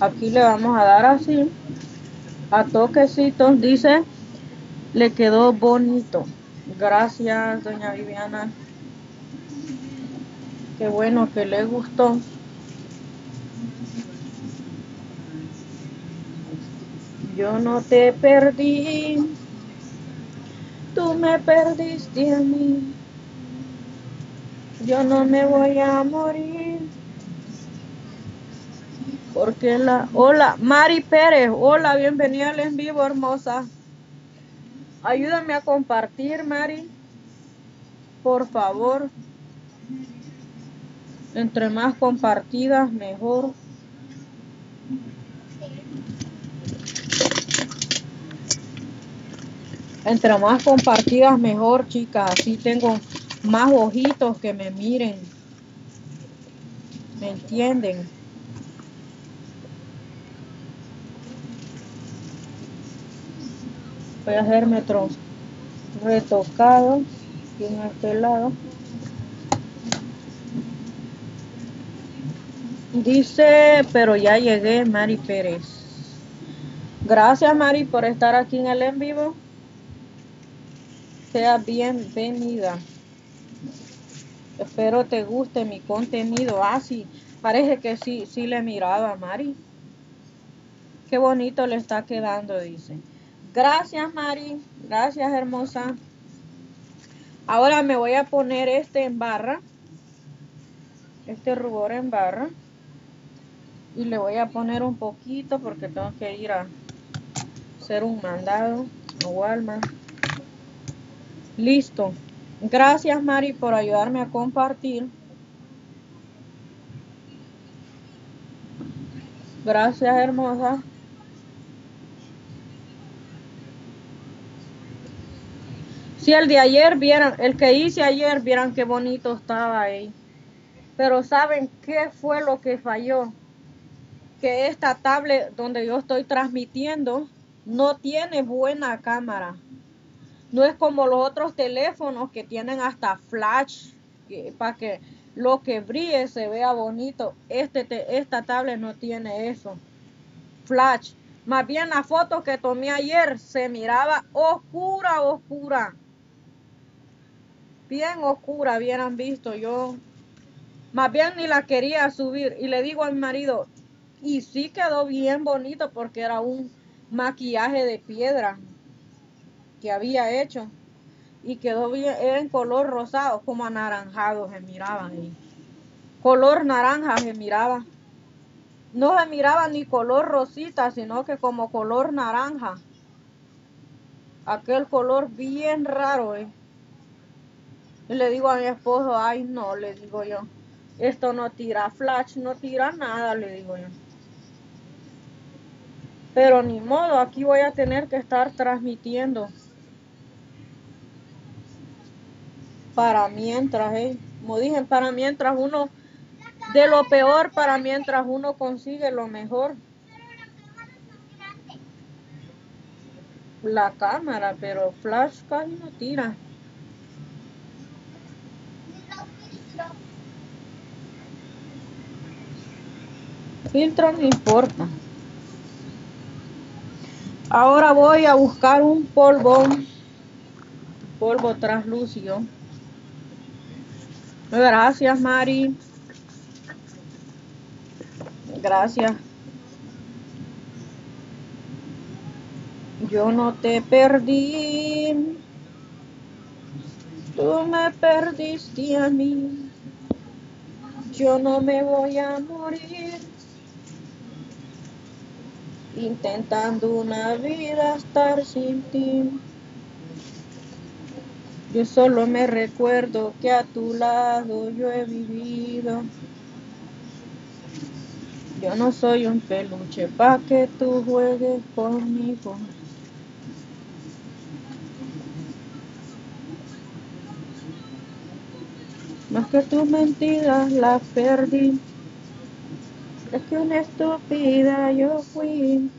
aquí le vamos a dar así a toquecitos dice le quedó bonito. Gracias, doña Viviana. Qué bueno que le gustó. Yo no te perdí, tú me perdiste a mí. Yo no me voy a morir. Porque la... Hola, Mari Pérez. Hola, bienvenida al en vivo, hermosa. Ayúdame a compartir, Mari. Por favor. Entre más compartidas, mejor. Entre más compartidas, mejor, chicas. Así tengo más ojitos que me miren. ¿Me entienden? voy a hacer metro retocado y en este lado dice pero ya llegué Mari Pérez gracias Mari por estar aquí en el en vivo sea bienvenida espero te guste mi contenido ah sí parece que sí sí le miraba a Mari qué bonito le está quedando dice Gracias, Mari. Gracias, hermosa. Ahora me voy a poner este en barra. Este rubor en barra. Y le voy a poner un poquito porque tengo que ir a hacer un mandado o Walmart. Listo. Gracias, Mari, por ayudarme a compartir. Gracias, hermosa. Si el de ayer vieran, el que hice ayer, vieran qué bonito estaba ahí. Pero ¿saben qué fue lo que falló? Que esta tablet donde yo estoy transmitiendo no tiene buena cámara. No es como los otros teléfonos que tienen hasta flash para que lo que brille se vea bonito. Este, esta tablet no tiene eso. Flash. Más bien la foto que tomé ayer se miraba oscura, oscura bien oscura, hubieran visto yo. Más bien ni la quería subir. Y le digo al marido, y sí quedó bien bonito porque era un maquillaje de piedra que había hecho. Y quedó bien, en color rosado, como anaranjado se miraba ahí. Color naranja se miraba. No se miraba ni color rosita, sino que como color naranja. Aquel color bien raro, eh. Y le digo a mi esposo, ay no, le digo yo, esto no tira flash, no tira nada, le digo yo. Pero ni modo, aquí voy a tener que estar transmitiendo. Para mientras, eh. Como dije, para mientras uno, de lo peor, para mientras uno consigue lo mejor. La cámara, pero flash casi no tira. Filtro no importa. Ahora voy a buscar un polvo, polvo translúcido. Gracias, Mari. Gracias. Yo no te perdí. Tú me perdiste a mí. Yo no me voy a morir intentando una vida estar sin ti. Yo solo me recuerdo que a tu lado yo he vivido. Yo no soy un peluche pa' que tú juegues conmigo. Más que tus mentiras las perdí. Es que una estúpida yo fui.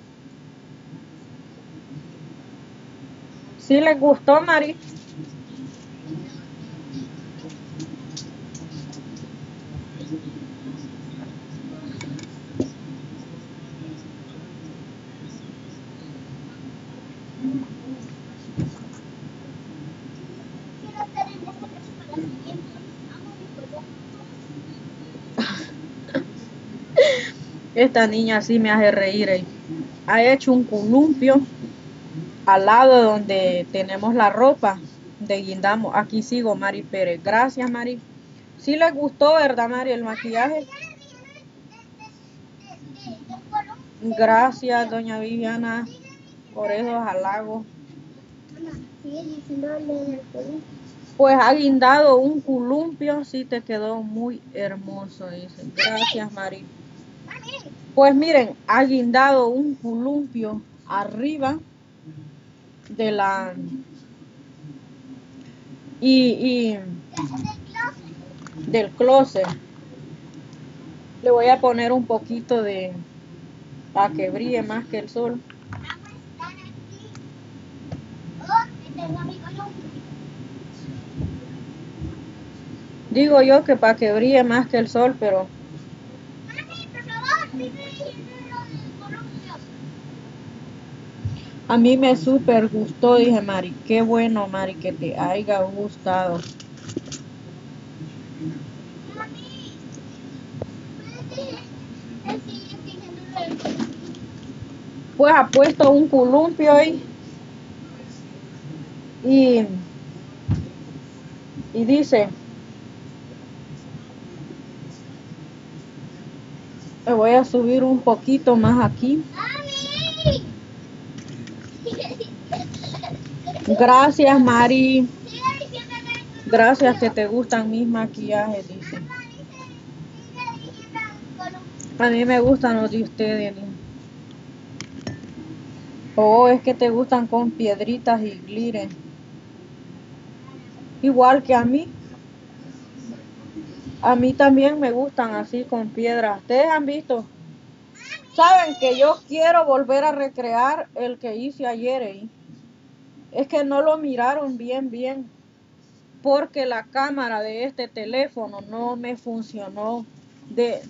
¿Sí les gustó, Mari? Esta niña sí me hace reír. eh. Ha hecho un columpio al lado donde tenemos la ropa de guindamo. Aquí sigo, Mari Pérez. Gracias, Mari. Sí les gustó, ¿verdad, Mari, el maquillaje? Gracias, doña Viviana, por esos halagos. Pues ha guindado un columpio, sí te quedó muy hermoso, dice. Gracias, Mari. Pues miren, ha guindado un columpio arriba de la... Y, y del closet. Le voy a poner un poquito de... para que brille más que el sol. Digo yo que para que brille más que el sol, pero a mí me super gustó, dije Mari. Qué bueno, Mari, que te haya gustado. Pues ha puesto un columpio ahí. Y, y dice, me voy a subir un poquito más aquí. Gracias, Mari. Gracias que te gustan mis maquillajes, dice. A mí me gustan los de ustedes. Oh, es que te gustan con piedritas y glitter. Igual que a mí. A mí también me gustan así con piedras. Ustedes han visto. Saben que yo quiero volver a recrear el que hice ayer. ¿eh? Es que no lo miraron bien, bien. Porque la cámara de este teléfono no me funcionó. De,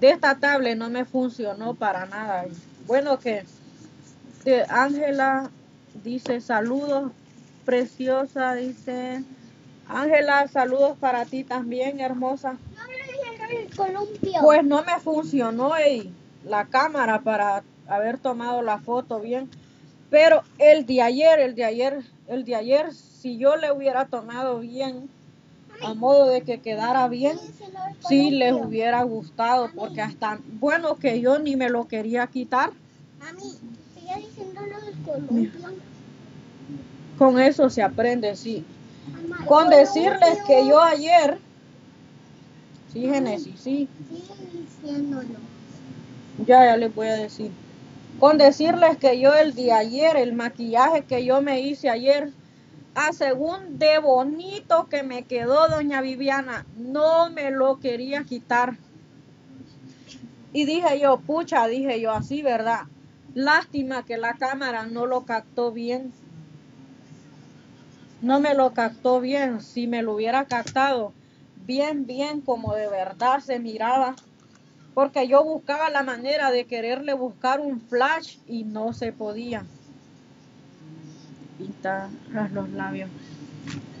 de esta tablet no me funcionó para nada. Bueno, que Ángela dice saludos, preciosa, dice. Ángela, saludos para ti también, hermosa. el columpio. Pues no me funcionó ey, la cámara para haber tomado la foto bien. Pero el de ayer, el de ayer, el de ayer, si yo le hubiera tomado bien, a modo de que quedara bien, sí les hubiera gustado, porque hasta, bueno, que yo ni me lo quería quitar. Con eso se aprende, sí. Con decirles que yo ayer, sí, Genesis, sí, ya, ya les voy a decir. Con decirles que yo el día ayer, el maquillaje que yo me hice ayer, a según de bonito que me quedó doña Viviana, no me lo quería quitar. Y dije yo, pucha, dije yo así, ¿verdad? Lástima que la cámara no lo captó bien. No me lo captó bien. Si me lo hubiera captado bien, bien, como de verdad se miraba. Porque yo buscaba la manera de quererle buscar un flash y no se podía. Pintar los labios.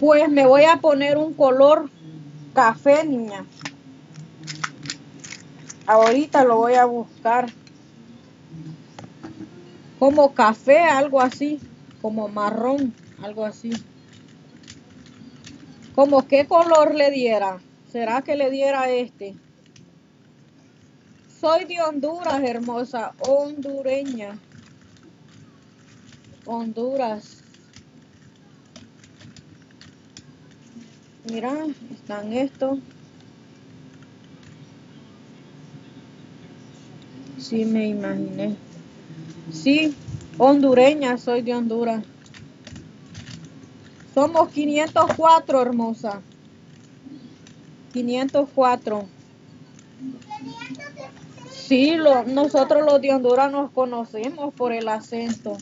Pues me voy a poner un color café, niña. Ahorita lo voy a buscar. Como café, algo así. Como marrón, algo así. Como qué color le diera. ¿Será que le diera este? Soy de Honduras, hermosa. Hondureña. Honduras. Mira, están estos. Sí, me imaginé. Sí, hondureña, soy de Honduras. Somos 504, hermosa. 504. Sí, lo, nosotros los de Honduras nos conocemos por el acento.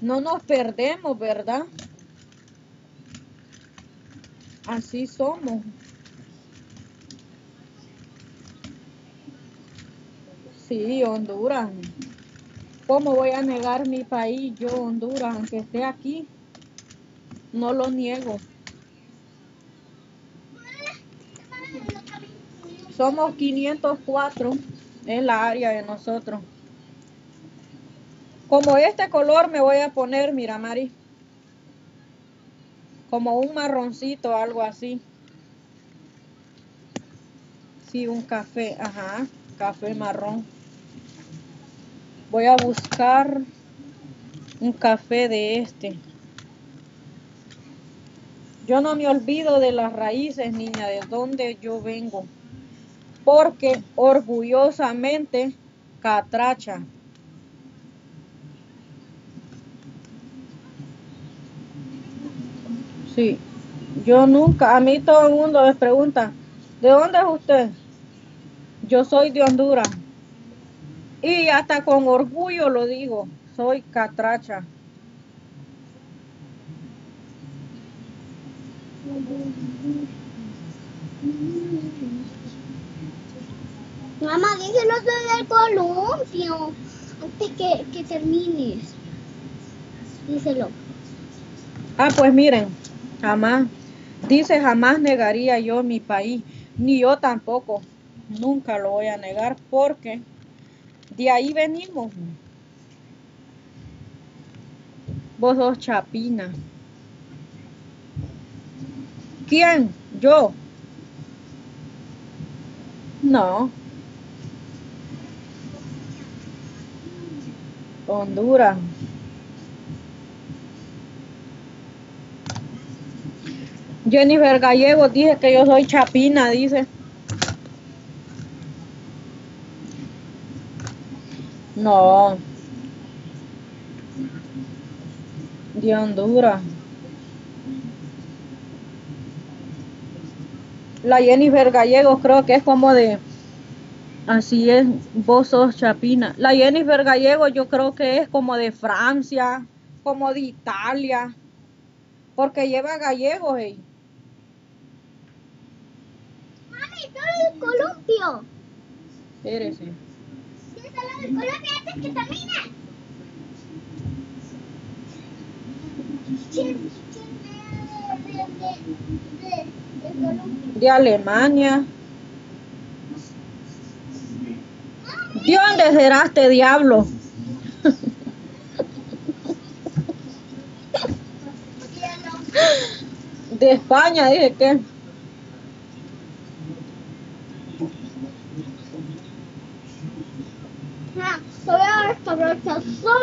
No nos perdemos, ¿verdad? Así somos. Sí, Honduras. ¿Cómo voy a negar mi país, yo, Honduras, aunque esté aquí? No lo niego. Somos 504 en la área de nosotros. Como este color me voy a poner, mira, Mari. Como un marroncito, algo así. Sí, un café, ajá, café marrón. Voy a buscar un café de este. Yo no me olvido de las raíces, niña, de donde yo vengo. Porque orgullosamente, catracha. Sí, yo nunca, a mí todo el mundo me pregunta, ¿de dónde es usted? Yo soy de Honduras. Y hasta con orgullo lo digo, soy catracha. Mamá, díselo del columpio antes que, que termines. Díselo. Ah, pues miren, jamás, dice jamás negaría yo mi país, ni yo tampoco, nunca lo voy a negar porque de ahí venimos. Vos sos chapina. ¿Quién? Yo. No. Honduras. Jennifer Gallego dice que yo soy chapina, dice. No. De Honduras. La Jennifer Gallego creo que es como de... Así es, vos sos chapina. La Jennifer Gallego yo creo que es como de Francia, como de Italia. Porque lleva gallegos, hey. Mami, solo el columpio. Díselo del columpio antes que termine. ¿Quién, quién de, de, Alemania. ¿De dónde será este diablo? De España, dije que.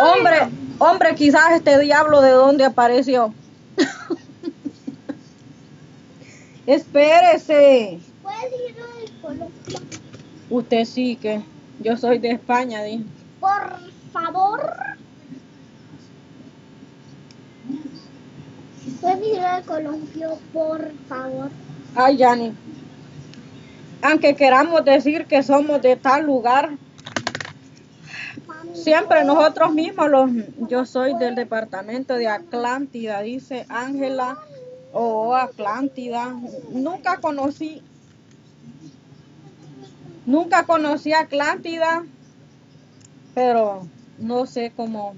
Hombre, hombre, quizás este diablo de dónde apareció. Espérese. Usted sí que. Yo soy de España, dije. Por favor. ¿Puedes ir al columpio, por favor? Ay, Yanni. Aunque queramos decir que somos de tal lugar, siempre nosotros mismos, los, yo soy del departamento de Atlántida, dice Ángela, o Atlántida. Nunca conocí, nunca conocí Atlántida, pero no sé cómo.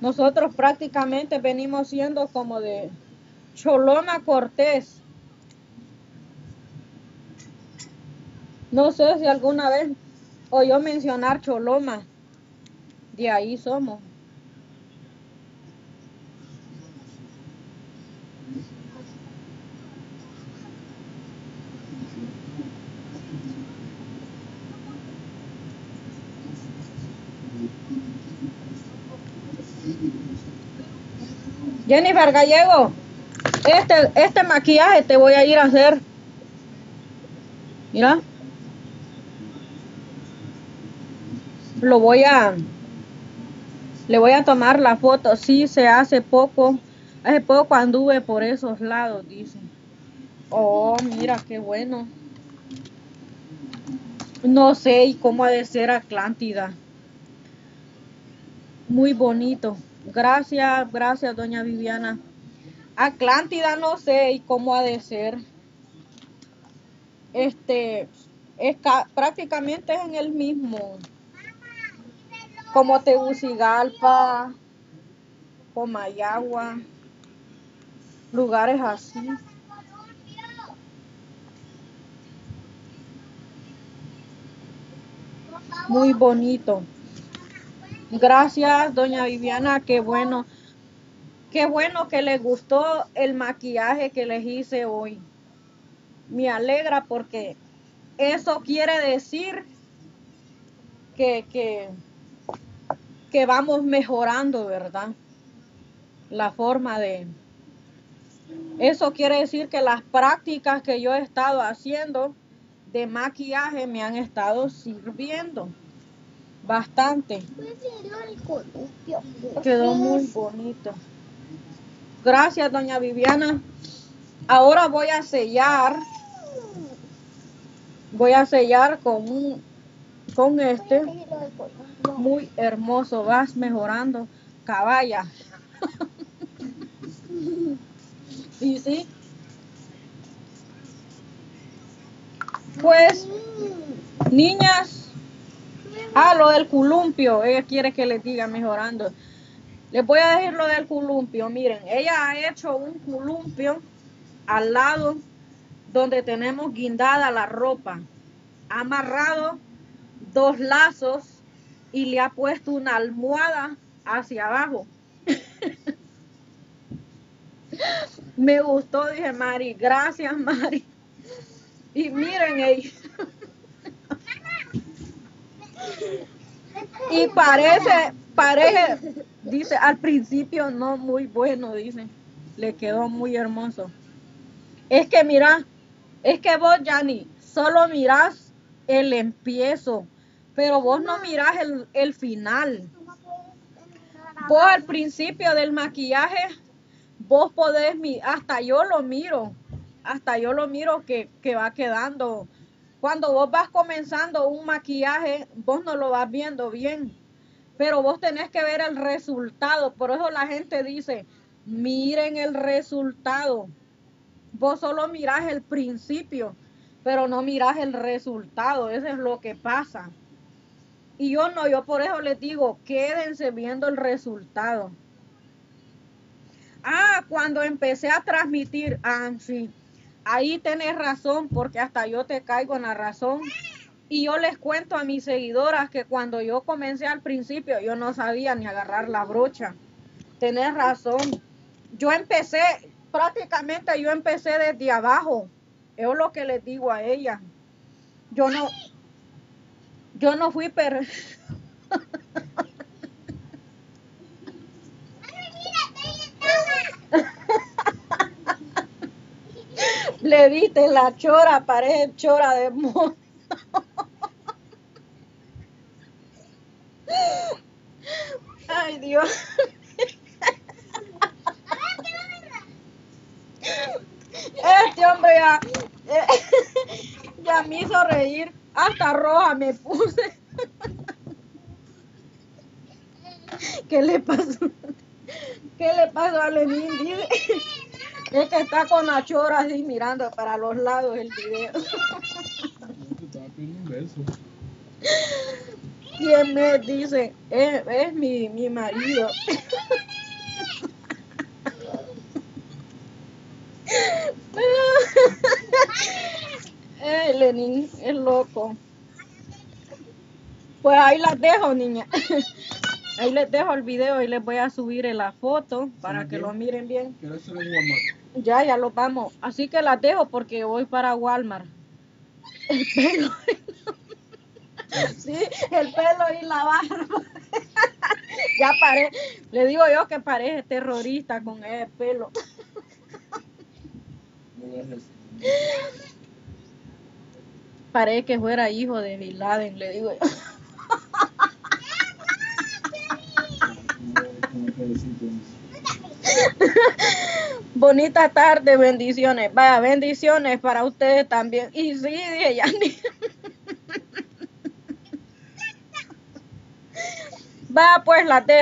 Nosotros prácticamente venimos siendo como de Choloma Cortés. No sé si alguna vez oyó mencionar Choloma. De ahí somos. Jennifer Gallego, este, este maquillaje te voy a ir a hacer. Mira. Lo voy a... Le voy a tomar la foto. Sí, se hace poco. Hace poco anduve por esos lados, dice. Oh, mira, qué bueno. No sé cómo ha de ser Atlántida. Muy bonito. Gracias, gracias, doña Viviana. Atlántida no sé y cómo ha de ser. Este, es prácticamente es en el mismo. Como Tegucigalpa, Comayagua, lugares así. Muy bonito. Gracias, doña Viviana, qué bueno. Qué bueno que les gustó el maquillaje que les hice hoy. Me alegra porque eso quiere decir que, que, que vamos mejorando, ¿verdad? La forma de... Eso quiere decir que las prácticas que yo he estado haciendo de maquillaje me han estado sirviendo bastante. Quedó muy bonito. Gracias, doña Viviana. Ahora voy a sellar. Voy a sellar con un con este muy hermoso. Vas mejorando, caballa. y sí. Pues, niñas, Ah, lo del columpio. Ella quiere que les diga mejorando. Les voy a decir lo del columpio. Miren, ella ha hecho un columpio al lado donde tenemos guindada la ropa. Ha amarrado dos lazos y le ha puesto una almohada hacia abajo. Me gustó, dije Mari. Gracias, Mari. Y miren, ella. Y parece, parece, dice, al principio no muy bueno, dice. Le quedó muy hermoso. Es que mira, es que vos, Yanni, solo mirás el empiezo, pero vos no mirás el, el final. Vos al principio del maquillaje, vos podés, hasta yo lo miro, hasta yo lo miro que, que va quedando cuando vos vas comenzando un maquillaje, vos no lo vas viendo bien, pero vos tenés que ver el resultado. Por eso la gente dice, miren el resultado. Vos solo mirás el principio, pero no mirás el resultado. Eso es lo que pasa. Y yo no, yo por eso les digo, quédense viendo el resultado. Ah, cuando empecé a transmitir, ah, sí, ahí tenés razón, porque hasta yo te caigo en la razón. Y yo les cuento a mis seguidoras que cuando yo comencé al principio, yo no sabía ni agarrar la brocha. Tenés razón. Yo empecé, prácticamente yo empecé desde abajo. Es lo que les digo a ella. Yo no, yo no fui per... Le viste la chora, parece chora de mono. Ay, Dios. Este hombre ya, ya me hizo reír. Hasta roja me puse. ¿Qué le pasó? ¿Qué le pasó a Lenín? Dice. Es que está con la chora así mirando para los lados el video. ¿Quién me dice? Es, es mi, mi marido. Eh, Lenin es loco. Pues ahí las dejo, niña. Ahí les dejo el video y les voy a subir la foto para que lo miren bien. Ya, ya lo vamos. Así que las dejo porque voy para Walmart. El pelo. Sí, el pelo y la barba. Ya paré. Le digo yo que parece terrorista con el pelo. Parece que fuera hijo de Bin Laden, le digo yo. Bonita tarde, bendiciones. Vaya, bendiciones para ustedes también. Y sí, dije Yanni. Va, pues la dejo.